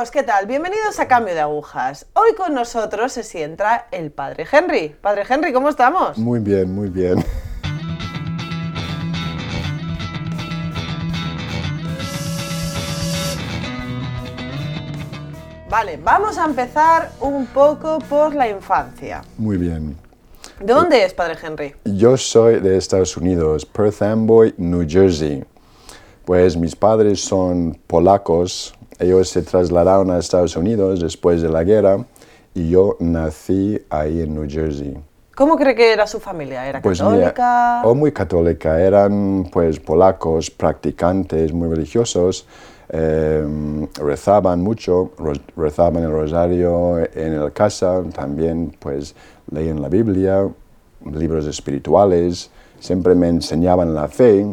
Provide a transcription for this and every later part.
amigos, ¿qué tal? Bienvenidos a Cambio de Agujas. Hoy con nosotros se sienta el Padre Henry. Padre Henry, ¿cómo estamos? Muy bien, muy bien. Vale, vamos a empezar un poco por la infancia. Muy bien. ¿De dónde es, Padre Henry? Yo soy de Estados Unidos, Perth Amboy, New Jersey. Pues mis padres son polacos, ellos se trasladaron a Estados Unidos después de la guerra y yo nací ahí en New Jersey. ¿Cómo cree que era su familia? ¿Era Pues católica? oh, muy católica, eran pues polacos, practicantes, muy religiosos, eh, rezaban mucho, rezaban el rosario en el casa, también pues leían la Biblia, libros espirituales, siempre me enseñaban la fe.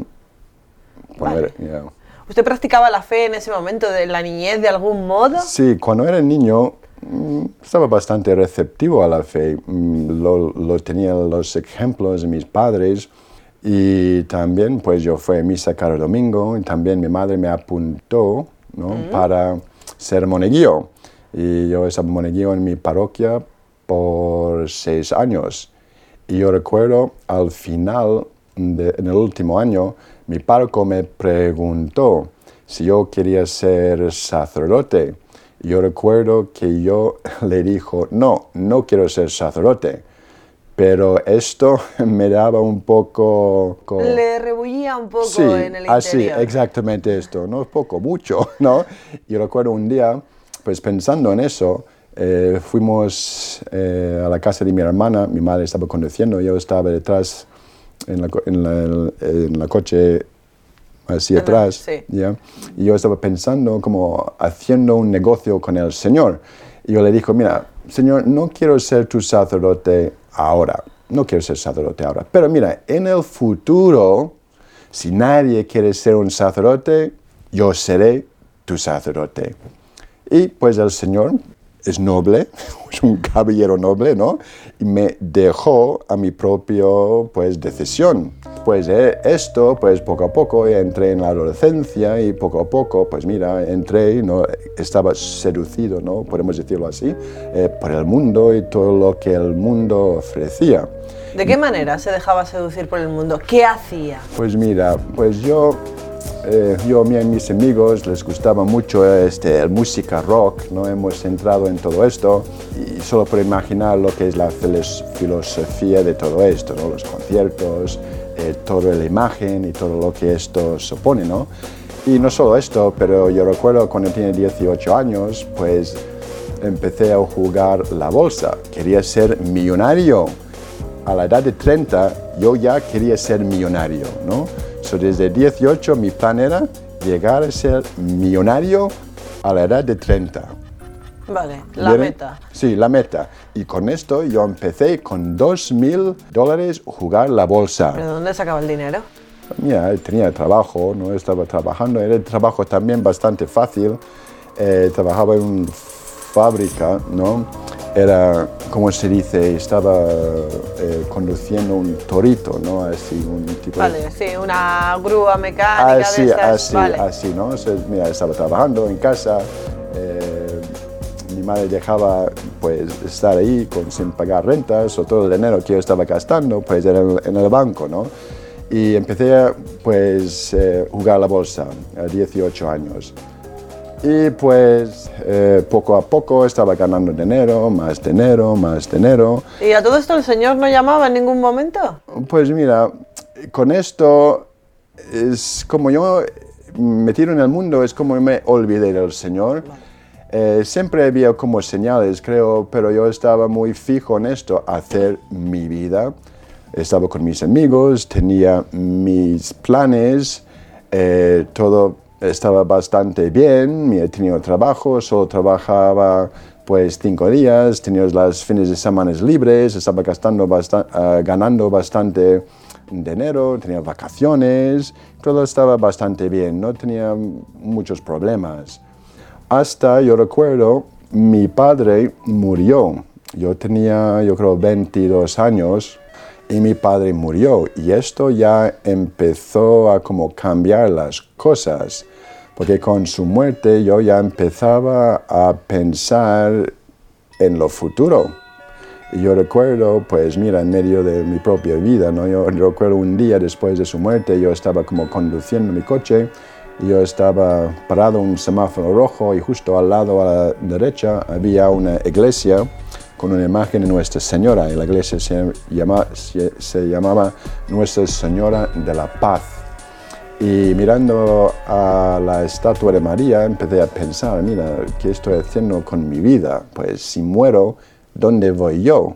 Vale. yeah. ¿Usted practicaba la fe en ese momento de la niñez de algún modo? Sí, cuando era niño mm, estaba bastante receptivo a la fe. Mm, Lo, lo tenía los ejemplos de mis padres y también pues yo fui a misa cada domingo y también mi madre me apuntó ¿no? para ser monaguillo. Y yo estaba monaguillo en mi parroquia por seis años. Y yo recuerdo al final, de- en el último año, mi párroco me preguntó si yo quería ser sacerdote. Yo recuerdo que yo le dijo, no, no quiero ser sacerdote. Pero esto me daba un poco... co- Le rebullía un poco Sí, en el así, interior. exactamente esto, no es poco, mucho, ¿no? Y recuerdo un día, pues pensando en eso, eh, fuimos eh, a la casa de mi hermana, mi madre estaba conduciendo, yo estaba detrás en la, en la- en la coche así Ajá, atrás, sí. ¿ya? y yo estaba pensando como haciendo un negocio con el Señor. Y yo le dije, mira, Señor, no quiero ser tu sacerdote ahora, no quiero ser sacerdote ahora, pero mira, en el futuro, si nadie quiere ser un sacerdote, yo seré tu sacerdote. Y pues el Señor es noble, es un caballero noble, ¿no? Y me dejó a mi propio, pues, decisión. Pues eh, esto, pues poco a poco entré en la adolescencia y poco a poco, pues mira, entré, ¿no? Estaba seducido, ¿no? Podemos decirlo así, eh, por el mundo y todo lo que el mundo ofrecía. ¿De qué manera se dejaba seducir por el mundo? ¿Qué hacía? Pues mira, pues yo, eh, yo a mis amigos les gustaba mucho este, el música rock, ¿no? Hemos entrado en todo esto y solo por imaginar lo que es la filos- filosofía de todo esto, ¿no? Los conciertos, eh, toda la imagen y todo lo que esto supone, ¿no? Y no solo esto, pero yo recuerdo cuando tenía 18 años, pues empecé a jugar la bolsa. Quería ser millonario a la edad de 30 yo ya quería ser millonario, ¿no? So, desde 18 mi plan era llegar a ser millonario a la edad de 30. Vale, la meta. Sí, la meta. Y con esto yo empecé con 2 mil dólares jugar la bolsa. ¿Pero de dónde sacaba el dinero? Mira, tenía trabajo, no estaba trabajando, era el trabajo también bastante fácil. Eh, trabajaba en una fábrica, ¿no? Era, como se dice, estaba eh, conduciendo un torito, ¿no? Así, un tipo de- Vale, sí, una grúa mecánica Así, de estas. así, vale. así, ¿no? O sea, mira, estaba trabajando en casa, eh, mi madre dejaba pues estar ahí con, sin pagar rentas o todo el dinero que yo estaba gastando pues era en, en el banco, ¿no? Y empecé a pues eh, jugar la bolsa a 18 años. Y pues eh, poco a poco estaba ganando dinero, más dinero, más dinero. ¿Y a todo esto el señor no llamaba en ningún momento? Pues mira, con esto es como yo metido en el mundo, es como me olvidé del Señor. Eh, siempre había como señales, creo, pero yo estaba muy fijo en esto, hacer mi vida. Estaba con mis amigos, tenía mis planes, eh, todo estaba bastante bien, he tenido trabajo, solo trabajaba pues cinco días, tenía los fines de semana libres, estaba gastando basta- ah, ganando bastante dinero, tenía vacaciones, todo estaba bastante bien, no tenía muchos problemas. Hasta yo recuerdo, mi padre murió. Yo tenía, yo creo, 22 años y mi padre murió. Y esto ya empezó a como cambiar las cosas. porque con su muerte yo ya empezaba a pensar en lo futuro. Y yo recuerdo, pues mira, en medio de mi propia vida, ¿no? Yo recuerdo un día después de su muerte, yo estaba como conduciendo mi coche y yo estaba parado en un semáforo rojo y justo al lado a la derecha había una iglesia con una imagen de Nuestra Señora y la iglesia se, se llamaba Nuestra Señora de la Paz. Y mirando a la estatua de María, empecé a pensar, mira, ¿qué estoy haciendo con mi vida? Pues si muero, ¿dónde voy yo?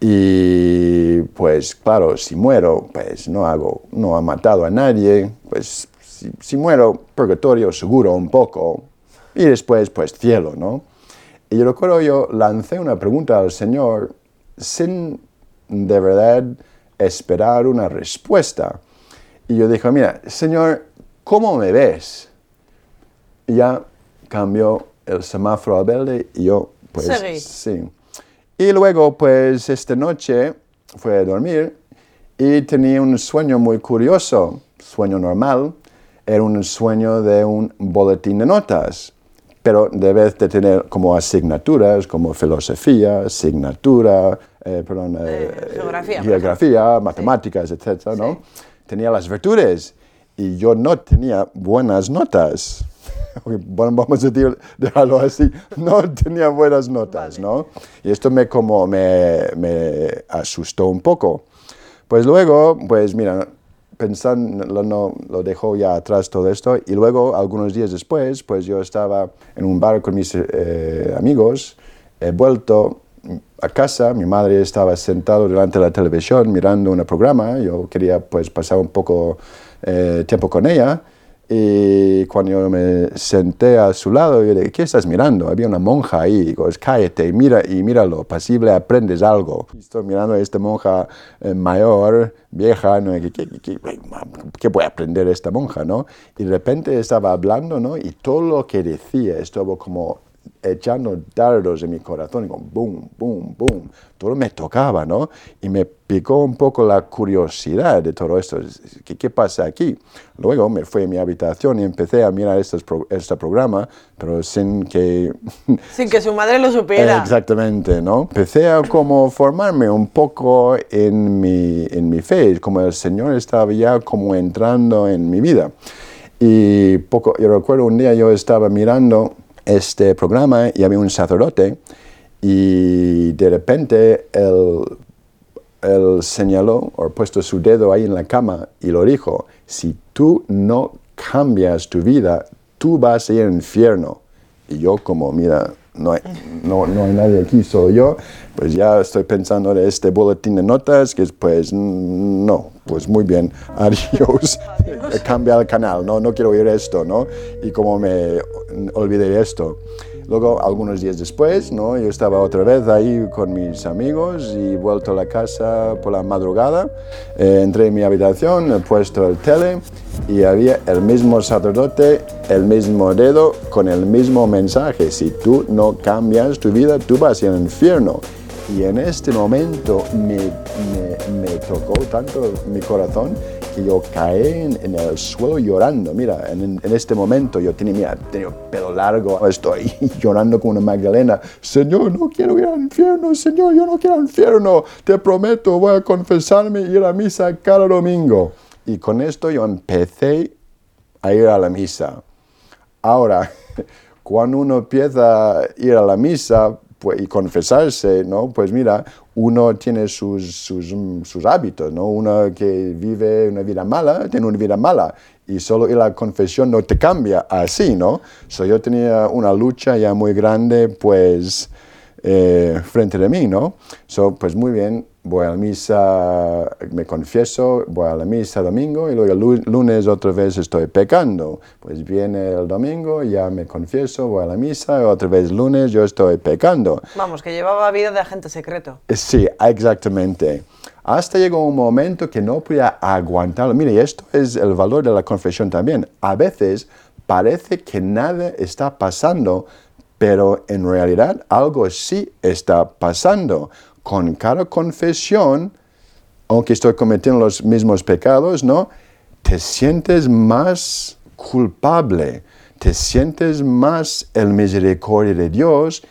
Y pues claro, si muero, pues no hago, no ha matado a nadie, pues si, si muero, purgatorio seguro un poco, y después pues cielo, ¿no? Y yo recuerdo, yo lancé una pregunta al Señor sin de verdad esperar una respuesta. Y yo dije, mira, Señor, ¿cómo me ves? Y ya cambió el semáforo a verde y yo, pues, sí. Y luego, pues, esta noche fui a dormir y tenía un sueño muy curioso, sueño normal, era un sueño de un boletín de notas, pero debes de tener como asignaturas, como filosofía, asignatura, eh, perdón, eh, geografía, geografía matemáticas, etcétera, ¿no? tenía las virtudes y yo no tenía buenas notas. Bueno, vamos a dejarlo así, no tenía buenas notas, ¿no? Y esto me, como me, me, asustó un poco. Pues luego, pues mira, pensando, no, lo dejó ya atrás todo esto, y luego, algunos días después, pues yo estaba en un bar con mis eh, amigos, he vuelto a casa, mi madre estaba sentada delante de la televisión mirando un programa, yo quería pues pasar un poco eh, tiempo con ella y cuando yo me senté a su lado, yo le dije, ¿qué estás mirando? Había una monja ahí, y digo, cállate, mira y míralo, pasible aprendes algo. Estoy mirando a esta monja eh, mayor, vieja, ¿no? ¿Qué, qué, qué, qué voy a aprender esta monja? ¿no? Y de repente estaba hablando ¿no? y todo lo que decía estuvo como echando dardos en mi corazón, y como boom, boom, boom, todo me tocaba, ¿no? Y me picó un poco la curiosidad de todo esto, ¿qué, qué pasa aquí? Luego me fui a mi habitación y empecé a mirar este, este programa, pero sin que... Sin que su madre lo supiera. Exactamente, ¿no? Empecé a como formarme un poco en mi, en mi fe, como el Señor estaba ya como entrando en mi vida. Y poco, yo recuerdo un día yo estaba mirando este programa y había un sacerdote y de repente él, él señaló o puesto su dedo ahí en la cama y lo dijo, si tú no cambias tu vida, tú vas a ir al infierno. Y yo como, mira, no hay, no, no hay nadie aquí, soy yo, pues ya estoy pensando en este boletín de notas, que es pues no, pues muy bien, adiós, cambia el canal, no, no quiero oír esto, ¿no? Y como me olvidé esto. Luego, algunos días después, ¿no? yo estaba otra vez ahí con mis amigos y vuelto a la casa por la madrugada. Eh, entré en mi habitación, he puesto el tele y había el mismo sacerdote, el mismo dedo, con el mismo mensaje. Si tú no cambias tu vida, tú vas al infierno. Y en este momento me, me, me tocó tanto mi corazón que yo caí en, el suelo llorando. Mira, en, este momento yo tenía, mira, tenía pelo largo, estoy llorando como una Magdalena. Señor, no quiero ir al infierno, Señor, yo no quiero al infierno. Te prometo, voy a confesarme y ir a misa cada domingo. Y con esto yo empecé a ir a la misa. Ahora, cuando uno empieza a ir a la misa, pues, y confesarse, ¿no? Pues mira, uno tiene sus, sus, hábitos, ¿no? Uno que vive una vida mala, tiene una vida mala y solo a la confesión no te cambia así, ¿no? So, yo tenía una lucha ya muy grande, pues, eh, frente de mí, ¿no? So, pues muy bien, voy a la misa, me confieso, voy a la misa domingo y luego el lunes otra vez estoy pecando. Pues viene el domingo, ya me confieso, voy a la misa y otra vez lunes yo estoy pecando. Vamos, que llevaba vida de agente secreto. Eh, sí, exactamente. Hasta llegó un momento que no podía aguantarlo. Mire, esto es el valor de la confesión también. A veces parece que nada está pasando, pero en realidad algo sí está pasando con cada confesión, aunque estoy cometiendo los mismos pecados, ¿no? Te sientes más culpable. Te sientes más el misericordia de Dios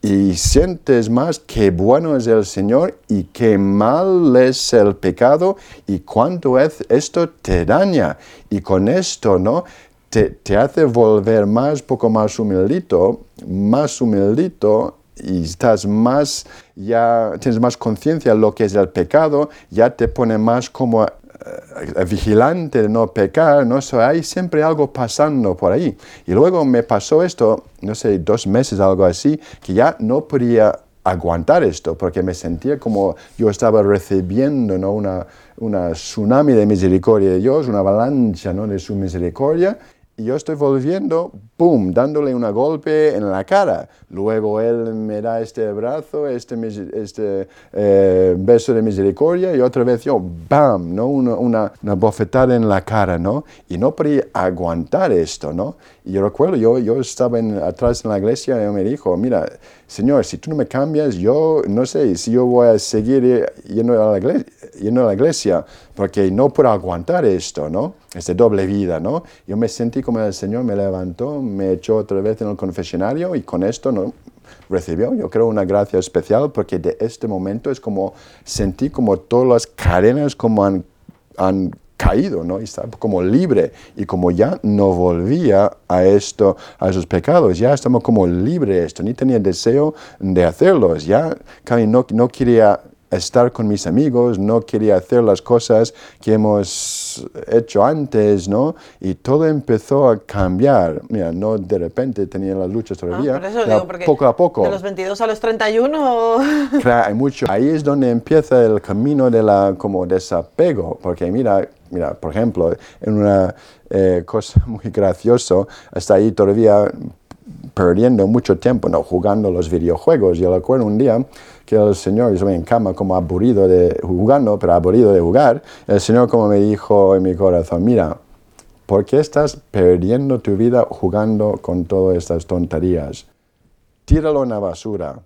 y sientes más qué bueno es el Señor y qué mal es el pecado y cuánto es, esto te daña. Y con esto, ¿no? Te, te hace volver más, poco más humildito, más humildito y estás más, ya tienes más conciencia de lo que es el pecado, ya te pone más como eh, vigilante de no pecar, ¿no? So, hay siempre algo pasando por ahí. Y luego me pasó esto, no sé, dos meses, algo así, que ya no podía aguantar esto, porque me sentía como yo estaba recibiendo ¿no? una, una tsunami de misericordia de Dios, una avalancha ¿no? de su misericordia, y yo estoy volviendo, ¡pum!, dándole un golpe en la cara. Luego él me da este abrazo, este, este eh, beso de misericordia y otra vez yo, ¡bam!, ¿no? Una, una, bofetada en la cara, ¿no? Y no podía aguantar esto, ¿no? Y yo recuerdo, yo, yo estaba atrás en la iglesia y me dijo, mira, Señor, si tú no me cambias, yo no sé si yo voy a seguir yendo a la iglesia, yendo a la iglesia porque no puedo aguantar esto, ¿no? Esta doble vida, ¿no? Yo me sentí como el Señor me levantó, me echó otra vez en el confesionario y con esto, ¿no? Recibió, yo creo, una gracia especial porque de este momento es como sentí como todas las cadenas como han, han caído, ¿no? Y estaba como libre. Y como ya no volvía a esto, a esos pecados, ya estamos como libre de esto. Ni tenía deseo de hacerlos. Ya no, no quería estar con mis amigos, no quería hacer las cosas que hemos hecho antes, ¿no? Y todo empezó a cambiar. Mira, no de repente tenía las luchas todavía, ah, poco a poco. De los 22 a los 31. Claro, hay mucho. Ahí es donde empieza el camino de la como desapego, porque mira, mira, por ejemplo, en una eh, cosa muy graciosa, hasta ahí todavía perdiendo mucho tiempo, no jugando los videojuegos. Yo recuerdo un día que el Señor, yo en cama como aburrido de jugando, pero aburrido de jugar, el Señor como me dijo en mi corazón, mira, ¿por qué estás perdiendo tu vida jugando con todas estas tonterías? Tíralo en la basura.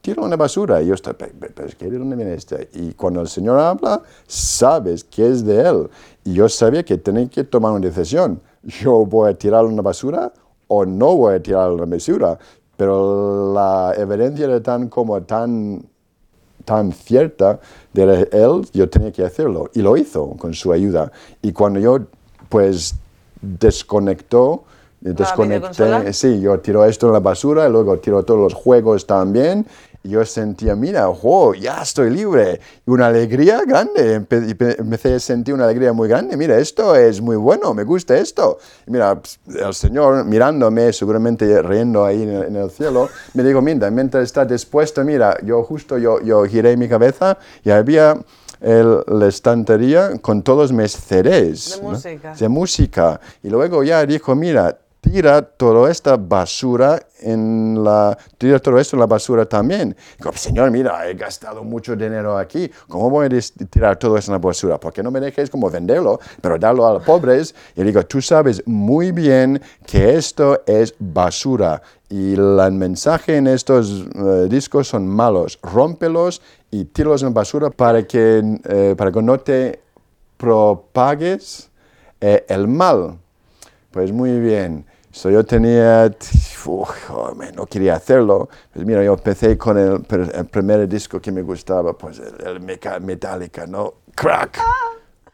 Tíralo en la basura. Y yo estoy, pero ¿de dónde viene este? Y cuando el Señor habla, sabes que es de Él. Y yo sabía que tenía que tomar una decisión. Yo voy a tirarlo en la basura o no voy a tirar la mesura, pero la evidencia era tan como tan tan cierta de él, yo tenía que hacerlo. Y lo hizo con su ayuda. Y cuando yo, pues, desconectó, desconecté, sí, yo tiro esto en la basura, y luego tiro todos los juegos también, yo sentía, mira, oh, ya estoy libre. Una alegría grande. Empecé a sentir una alegría muy grande. Mira, esto es muy bueno, me gusta esto. Y mira, pues, el Señor mirándome, seguramente riendo ahí en el, cielo, me dijo, mira, mientras está dispuesto, mira, yo justo yo, yo giré mi cabeza y había el, la estantería con todos mis CDs. De música. De música. Y luego ya dijo, mira, tira toda esta basura en la, tira todo esto en la basura también. Digo, señor, mira, he gastado mucho dinero aquí, ¿cómo voy a tirar todo esto en la basura? ¿Por qué no me dejes como venderlo, pero darlo a los pobres? Y digo, tú sabes muy bien que esto es basura y el mensaje en estos eh, discos son malos. Rómpelos y tíralos en basura para que, eh, para que no te propagues eh, el mal. Pues muy bien. So, yo tenía, no quería hacerlo. Pues mira, yo empecé con el, el, primer disco que me gustaba, pues el, el Metallica, ¿no? Crack.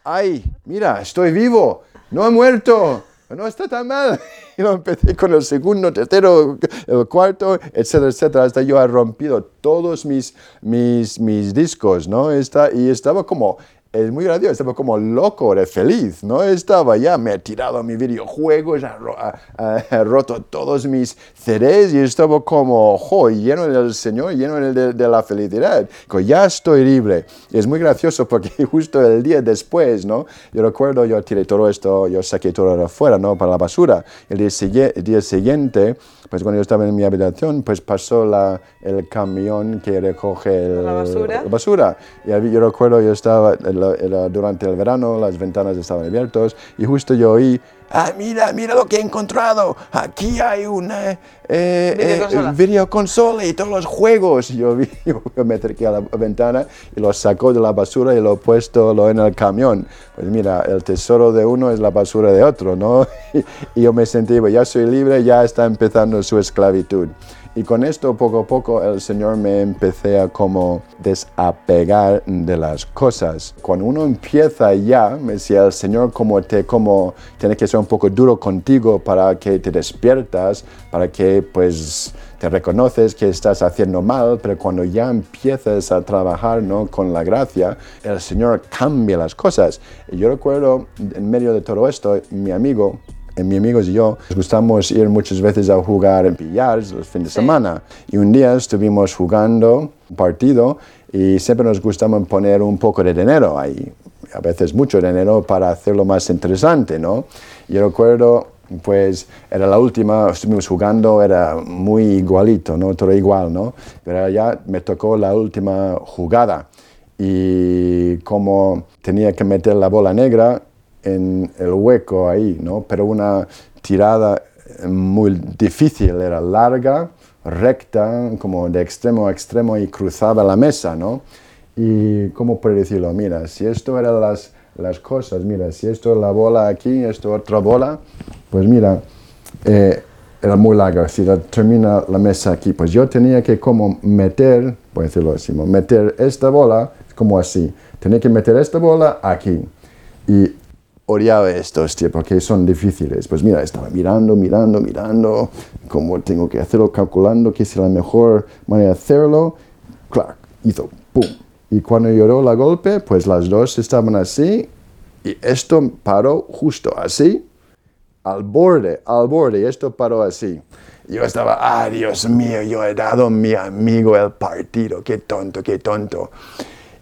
Ay, mira, estoy vivo, no he muerto, no está tan mal. Y lo empecé con el segundo, tercero, el cuarto, etcétera, etcétera, hasta yo he rompido todos mis, mis, mis discos, ¿no? Está, y estaba como es muy gracioso, estaba como loco, era feliz, ¿no? Estaba ya, me he tirado mi videojuego, he roto todos mis CDs y estaba como, jo, lleno del Señor, lleno de, de, la felicidad. Ya estoy libre. Y es muy gracioso porque justo el día después, ¿no? Yo recuerdo, yo tiré todo esto, yo saqué todo afuera, ¿no? Para la basura. El día, el día siguiente, pues cuando yo estaba en mi habitación, pues pasó la, el camión que recoge la basura. La basura. Y yo recuerdo, yo estaba, durante el verano, las ventanas estaban abiertas y justo yo oí ah, mira, mira lo que he encontrado, aquí hay una eh, eh, Videoconsola. videoconsola y todos los juegos. Y yo, vi, yo me acerqué a la ventana y lo sacó de la basura y lo he puesto lo en el camión. Pues mira, el tesoro de uno es la basura de otro, ¿no? Y, yo me sentí, pues ya soy libre, ya está empezando su esclavitud. Y con esto poco a poco el Señor me empecé a como desapegar de las cosas. Cuando uno empieza ya, me decía el Señor como te como tiene que ser un poco duro contigo para que te despiertas, para que pues te reconoces que estás haciendo mal, pero cuando ya empiezas a trabajar ¿no? con la gracia, el Señor cambia las cosas. Y yo recuerdo en medio de todo esto, mi amigo mis amigos y yo nos gustamos ir muchas veces a jugar en billards los fines de semana. Y un día estuvimos jugando un partido y siempre nos gustaba poner un poco de dinero ahí, a veces mucho dinero para hacerlo más interesante, ¿no? Yo recuerdo, pues era la última, estuvimos jugando, era muy igualito, ¿no? Todo igual, ¿no? Pero ya me tocó la última jugada y como tenía que meter la bola negra, en el hueco ahí, ¿no? Pero una tirada muy difícil, era larga, recta, como de extremo a extremo y cruzaba la mesa, ¿no? Y cómo puedo decirlo, mira, si esto eran las, las cosas, mira, si esto es la bola aquí, esto otra bola, pues mira, eh, era muy larga, si la, termina la mesa aquí, pues yo tenía que como meter, por decirlo así, meter esta bola como así, tenía que meter esta bola aquí. Y odiaba estos, tío, porque son difíciles. Pues mira, estaba mirando, mirando, mirando, cómo tengo que hacerlo, calculando qué es la mejor manera de hacerlo. Claro, hizo pum. Y cuando lloró la golpe, pues las dos estaban así, y esto paró justo así, al borde, al borde, y esto paró así. Yo estaba, ah, Dios mío, yo he dado a mi amigo el partido, qué tonto, qué tonto.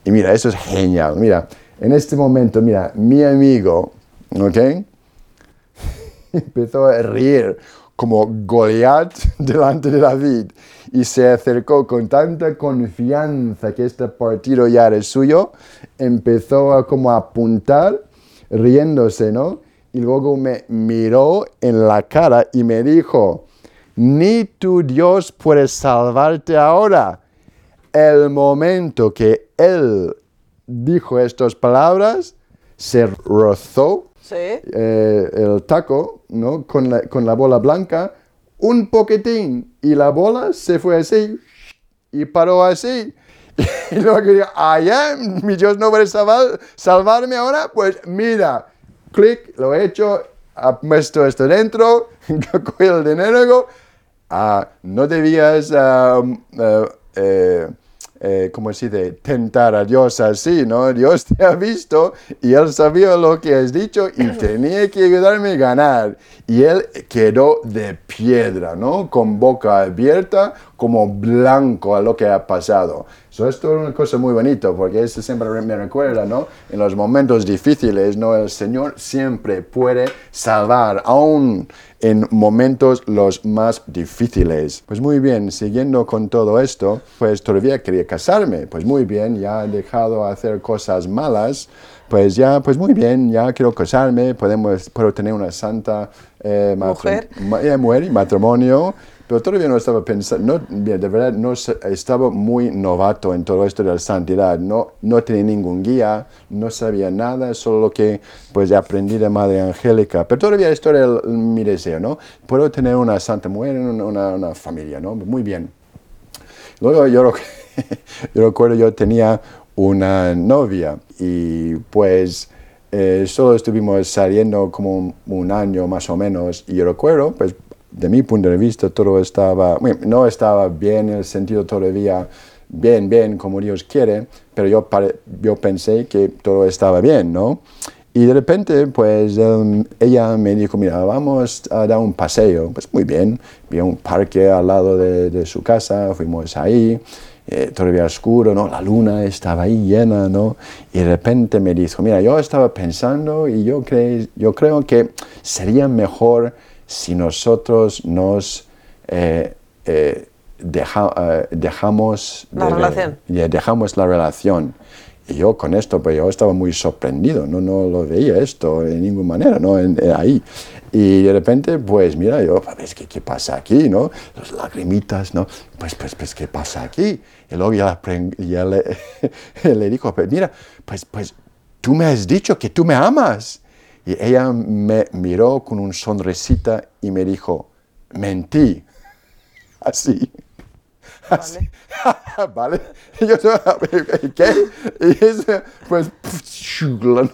Y mira, eso es genial. Mira, en este momento, mira, mi amigo, ¿ok? Empezó a reír como Goliat delante de David y se acercó con tanta confianza que este partido ya era suyo, empezó a como a apuntar, riéndose, ¿no? Y luego me miró en la cara y me dijo, ni tu Dios puede salvarte ahora. El momento que él dijo estas palabras, se rozó Sí. eh, el taco ¿no? con, la, con la bola blanca un poquitín y la bola se fue así y paró así. Y luego digo, ya, mi Dios no puede salvar, salvarme ahora, pues mira, clic, lo he hecho, ha puesto esto dentro, cogí el dinero ah, no debías, ah, eh, eh, eh, ¿cómo se dice? Tentar a Dios así, ¿no? Dios te ha visto y Él sabía lo que has dicho y tenía que ayudarme a ganar. Y Él quedó de piedra, ¿no? Con boca abierta, como blanco a lo que ha pasado. So, esto es una cosa muy bonita porque eso siempre me recuerda, ¿no? En los momentos difíciles, ¿no? El Señor siempre puede salvar, aún en momentos los más difíciles. Pues muy bien, siguiendo con todo esto, pues todavía quería casarme. Pues muy bien, ya he dejado hacer cosas malas. Pues ya, pues muy bien, ya quiero casarme, podemos, puedo tener una santa eh, Mujer. eh, mujer y matrimonio. Pero todavía no estaba pensando, no, de verdad no estaba muy novato en todo esto de la santidad, no, no tenía ningún guía, no sabía nada, solo lo que pues aprendí de Madre Angélica, pero todavía esto era el- mi deseo, ¿no? Puedo tener una santa mujer, una, una, familia, ¿no? Muy bien. Luego yo, yo recuerdo, yo tenía una novia y pues eh, solo estuvimos saliendo como un, un año más o menos y yo recuerdo, pues de mi punto de vista todo estaba, bueno, no estaba bien en el sentido todavía bien, bien como Dios quiere, pero yo, yo pensé que todo estaba bien, ¿no? Y de repente, pues em, ella me dijo, mira, vamos a dar un paseo. Pues muy bien, vi un parque al lado de, de su casa, fuimos ahí, eh, todavía oscuro, ¿no? La luna estaba ahí llena, ¿no? Y de repente me dijo, mira, yo estaba pensando y yo, cre- yo creo que sería mejor si nosotros nos eh, eh, deja- eh, dejamos... La de relación. dejamos la relación. Y yo con esto, pues yo estaba muy sorprendido, no, no lo veía esto de ninguna manera, ¿no? En- en ahí. Y de repente, pues mira, yo, pues, ¿qué, qué pasa aquí, no? Las lagrimitas, ¿no? Pues, pues, pues, ¿qué pasa aquí? Y luego ya, ya le, le dijo, pues mira, pues, pues, tú me has dicho que tú me amas. Y ella me miró con un sonrisita y me dijo, mentí. Así. Así. Vale. Y yo, ¿qué? Y eso, pues, ¿no?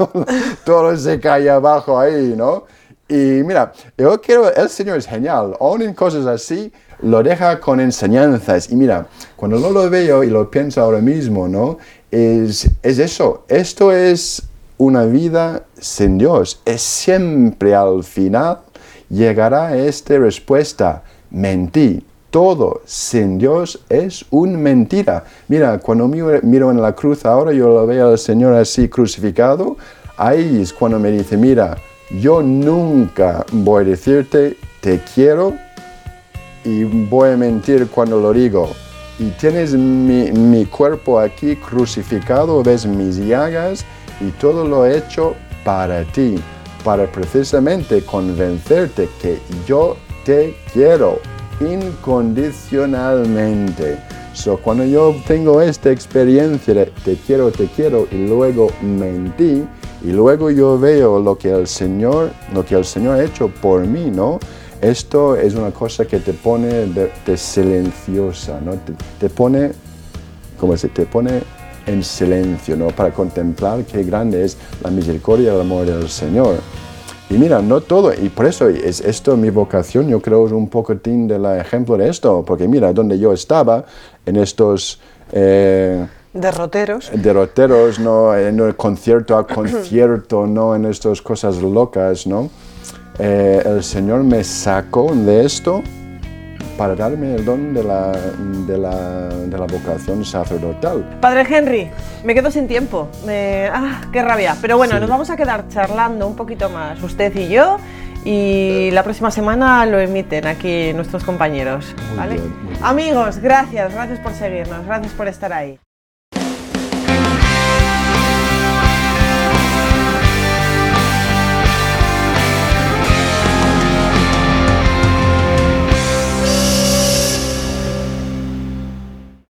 todo se cae abajo ahí, ¿no? Y mira, yo quiero, el Señor es genial, aún en cosas así, lo deja con enseñanzas. Y mira, cuando no lo veo y lo pienso ahora mismo, ¿no? Es, es eso, esto es una vida sin Dios. Es siempre al final llegará esta respuesta, mentí. Todo sin Dios es una mentira. Mira, cuando miro, en la cruz ahora, yo lo veo al Señor así crucificado, ahí es cuando me dice, mira, yo nunca voy a decirte te quiero y voy a mentir cuando lo digo. Y tienes mi, mi cuerpo aquí crucificado, ves mis llagas y todo lo he hecho para ti, para precisamente convencerte que yo te quiero incondicionalmente. So, cuando yo tengo esta experiencia de te quiero, te quiero y luego mentí y luego yo veo lo que el Señor, lo que el Señor ha hecho por mí, ¿no? Esto es una cosa que te pone de, de silenciosa, ¿no? Te, te pone, ¿cómo se te pone en silencio, ¿no? Para contemplar qué grande es la misericordia y el amor del Señor. Y mira, no todo, y por eso es esto mi vocación, yo creo es un poquitín del ejemplo de esto, porque mira, donde yo estaba, en estos eh, Derroteros. derroteros, ¿no? en el concierto a concierto, ¿no? en estas cosas locas, ¿no? Eh, el Señor me sacó de esto para darme el don de la, de la, de la vocación sacerdotal. Padre Henry, me quedo sin tiempo. ¡Ah, qué rabia! Pero bueno, nos vamos a quedar charlando un poquito más, usted y yo. Y la próxima semana lo emiten aquí nuestros compañeros. Muy ¿vale? bien, muy bien. Amigos, gracias, gracias por seguirnos, gracias por estar ahí.